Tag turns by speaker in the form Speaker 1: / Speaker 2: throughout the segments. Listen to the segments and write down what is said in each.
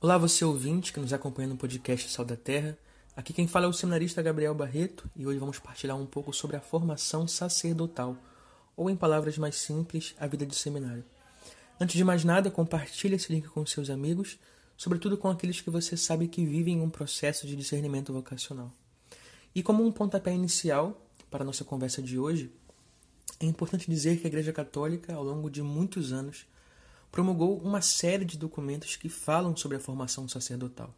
Speaker 1: Olá, você ouvinte que nos acompanha no podcast Sal da Terra. Aqui quem fala é o seminarista Gabriel Barreto e hoje vamos partilhar um pouco sobre a formação sacerdotal, ou em palavras mais simples, a vida de seminário. Antes de mais nada, compartilhe esse link com seus amigos, sobretudo com aqueles que você sabe que vivem um processo de discernimento vocacional. E como um pontapé inicial para a nossa conversa de hoje, é importante dizer que a Igreja Católica, ao longo de muitos anos, promulgou uma série de documentos que falam sobre a formação sacerdotal.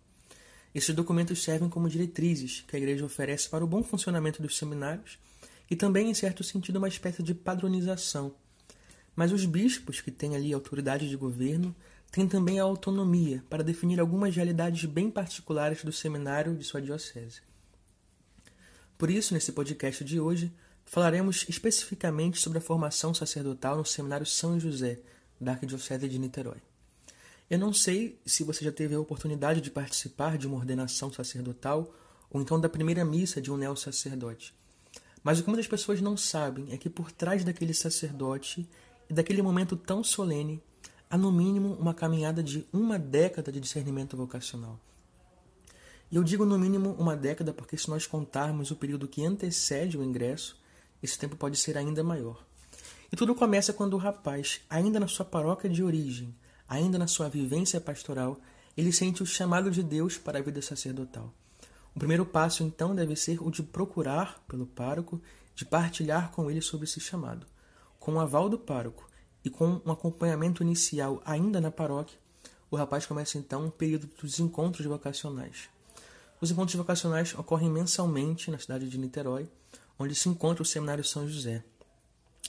Speaker 1: Esses documentos servem como diretrizes que a Igreja oferece para o bom funcionamento dos seminários e também, em certo sentido, uma espécie de padronização. Mas os bispos, que têm ali autoridade de governo, têm também a autonomia para definir algumas realidades bem particulares do seminário de sua diocese. Por isso, nesse podcast de hoje, falaremos especificamente sobre a formação sacerdotal no Seminário São José, da Arquidiocese de Niterói. Eu não sei se você já teve a oportunidade de participar de uma ordenação sacerdotal ou então da primeira missa de um neo-sacerdote. Mas o que muitas pessoas não sabem é que por trás daquele sacerdote e daquele momento tão solene há no mínimo uma caminhada de uma década de discernimento vocacional. E eu digo no mínimo uma década porque se nós contarmos o período que antecede o ingresso, esse tempo pode ser ainda maior. E tudo começa quando o rapaz, ainda na sua paróquia de origem, ainda na sua vivência pastoral, ele sente o chamado de Deus para a vida sacerdotal. O primeiro passo, então, deve ser o de procurar pelo pároco, de partilhar com ele sobre esse chamado. Com o aval do pároco e com um acompanhamento inicial ainda na paróquia, o rapaz começa então um período dos encontros vocacionais. Os encontros vocacionais ocorrem mensalmente na cidade de Niterói, onde se encontra o Seminário São José.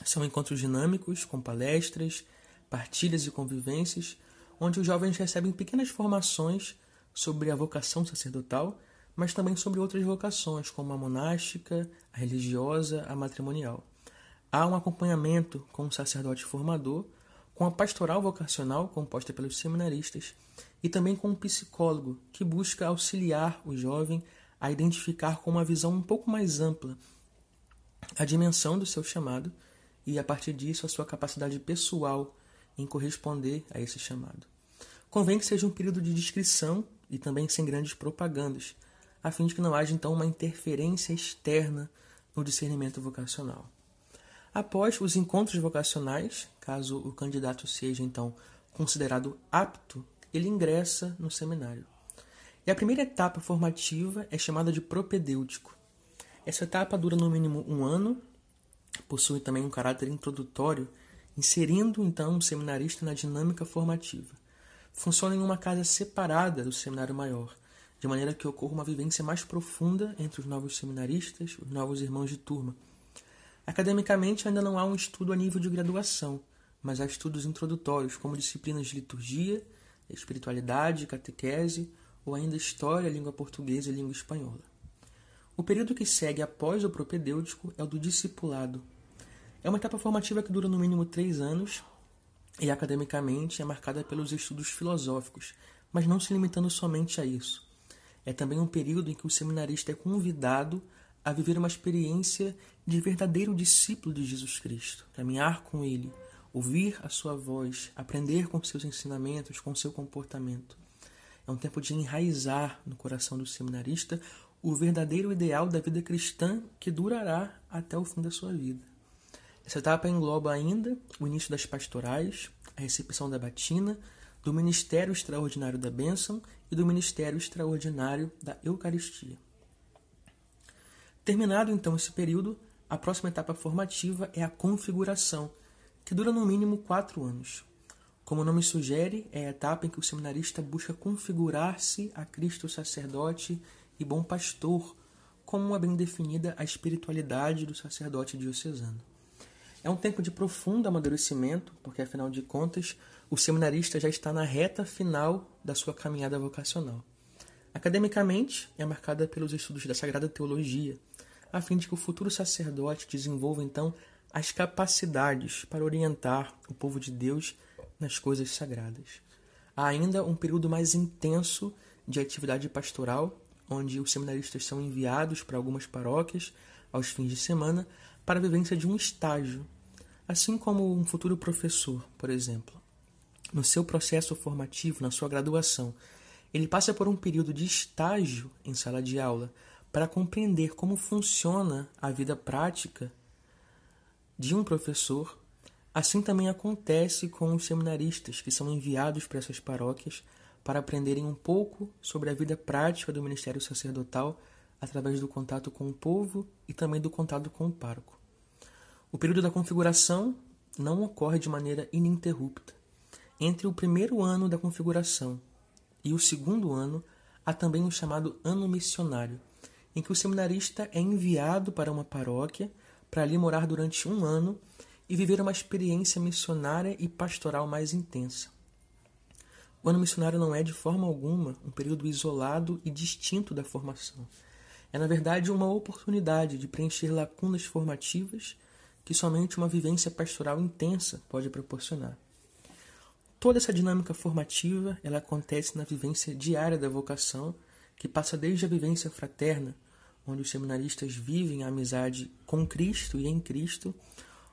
Speaker 1: São encontros dinâmicos, com palestras, partilhas e convivências, onde os jovens recebem pequenas formações sobre a vocação sacerdotal, mas também sobre outras vocações, como a monástica, a religiosa, a matrimonial. Há um acompanhamento com o sacerdote formador, com a pastoral vocacional, composta pelos seminaristas, e também com um psicólogo, que busca auxiliar o jovem a identificar com uma visão um pouco mais ampla a dimensão do seu chamado e, a partir disso, a sua capacidade pessoal em corresponder a esse chamado. Convém que seja um período de descrição e também sem grandes propagandas, a fim de que não haja então uma interferência externa no discernimento vocacional. Após os encontros vocacionais, caso o candidato seja então considerado apto, ele ingressa no seminário. E a primeira etapa formativa é chamada de propedêutico. Essa etapa dura no mínimo um ano possui também um caráter introdutório, inserindo então um seminarista na dinâmica formativa. Funciona em uma casa separada do seminário maior, de maneira que ocorra uma vivência mais profunda entre os novos seminaristas, os novos irmãos de turma. Academicamente ainda não há um estudo a nível de graduação, mas há estudos introdutórios, como disciplinas de liturgia, espiritualidade, catequese, ou ainda história, língua portuguesa e língua espanhola. O período que segue após o propedêutico é o do discipulado. É uma etapa formativa que dura no mínimo três anos e, academicamente, é marcada pelos estudos filosóficos, mas não se limitando somente a isso. É também um período em que o seminarista é convidado a viver uma experiência de verdadeiro discípulo de Jesus Cristo, caminhar com Ele, ouvir a sua voz, aprender com seus ensinamentos, com seu comportamento. É um tempo de enraizar no coração do seminarista o verdadeiro ideal da vida cristã que durará até o fim da sua vida. Essa etapa engloba ainda o início das pastorais, a recepção da batina, do ministério extraordinário da bênção e do ministério extraordinário da Eucaristia. Terminado então esse período, a próxima etapa formativa é a configuração, que dura no mínimo quatro anos. Como o nome sugere, é a etapa em que o seminarista busca configurar-se a Cristo sacerdote e bom pastor, como é bem definida a espiritualidade do sacerdote diocesano. É um tempo de profundo amadurecimento, porque afinal de contas, o seminarista já está na reta final da sua caminhada vocacional. Academicamente, é marcada pelos estudos da Sagrada Teologia, a fim de que o futuro sacerdote desenvolva então as capacidades para orientar o povo de Deus nas coisas sagradas. Há ainda um período mais intenso de atividade pastoral, onde os seminaristas são enviados para algumas paróquias aos fins de semana para a vivência de um estágio, assim como um futuro professor, por exemplo. No seu processo formativo, na sua graduação, ele passa por um período de estágio em sala de aula para compreender como funciona a vida prática de um professor. Assim também acontece com os seminaristas que são enviados para essas paróquias para aprenderem um pouco sobre a vida prática do ministério sacerdotal através do contato com o povo e também do contato com o pároco. O período da configuração não ocorre de maneira ininterrupta. Entre o primeiro ano da configuração e o segundo ano, há também o chamado ano missionário, em que o seminarista é enviado para uma paróquia para ali morar durante um ano e viver uma experiência missionária e pastoral mais intensa. O ano missionário não é, de forma alguma, um período isolado e distinto da formação. É, na verdade, uma oportunidade de preencher lacunas formativas que somente uma vivência pastoral intensa pode proporcionar. Toda essa dinâmica formativa ela acontece na vivência diária da vocação, que passa desde a vivência fraterna, onde os seminaristas vivem a amizade com Cristo e em Cristo,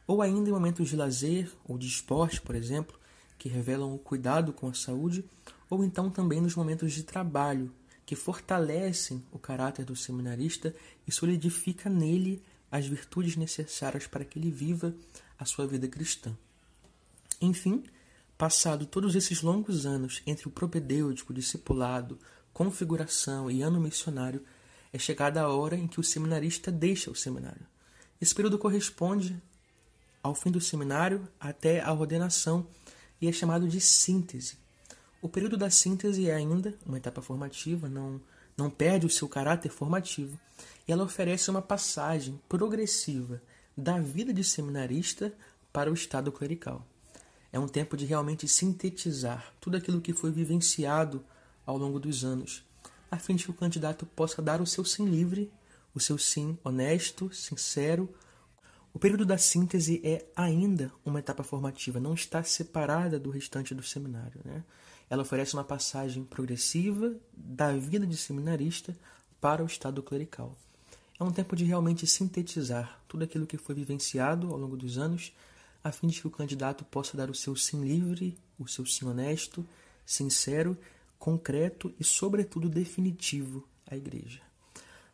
Speaker 1: ou ainda em momentos de lazer ou de esporte, por exemplo, que revelam o cuidado com a saúde, ou então também nos momentos de trabalho, que fortalecem o caráter do seminarista e solidifica nele as virtudes necessárias para que ele viva a sua vida cristã. Enfim, passado todos esses longos anos entre o propedêutico, discipulado, configuração e ano missionário, é chegada a hora em que o seminarista deixa o seminário. Esse período corresponde ao fim do seminário até a ordenação e é chamado de síntese. O período da síntese é ainda uma etapa formativa, não, não perde o seu caráter formativo, e ela oferece uma passagem progressiva da vida de seminarista para o estado clerical. É um tempo de realmente sintetizar tudo aquilo que foi vivenciado ao longo dos anos, a fim de que o candidato possa dar o seu sim livre, o seu sim honesto, sincero. O período da síntese é ainda uma etapa formativa, não está separada do restante do seminário. Né? Ela oferece uma passagem progressiva da vida de seminarista para o estado clerical. É um tempo de realmente sintetizar tudo aquilo que foi vivenciado ao longo dos anos, a fim de que o candidato possa dar o seu sim livre, o seu sim honesto, sincero, concreto e, sobretudo, definitivo à igreja.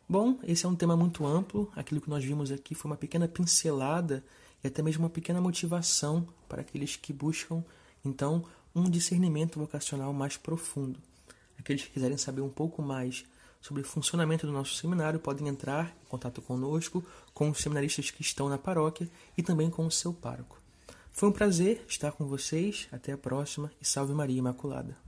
Speaker 1: Bom, esse é um tema muito amplo. Aquilo que nós vimos aqui foi uma pequena pincelada e até mesmo uma pequena motivação para aqueles que buscam, então, um discernimento vocacional mais profundo. Aqueles que quiserem saber um pouco mais sobre o funcionamento do nosso seminário podem entrar em contato conosco, com os seminaristas que estão na paróquia e também com o seu pároco. Foi um prazer estar com vocês. Até a próxima e salve Maria Imaculada.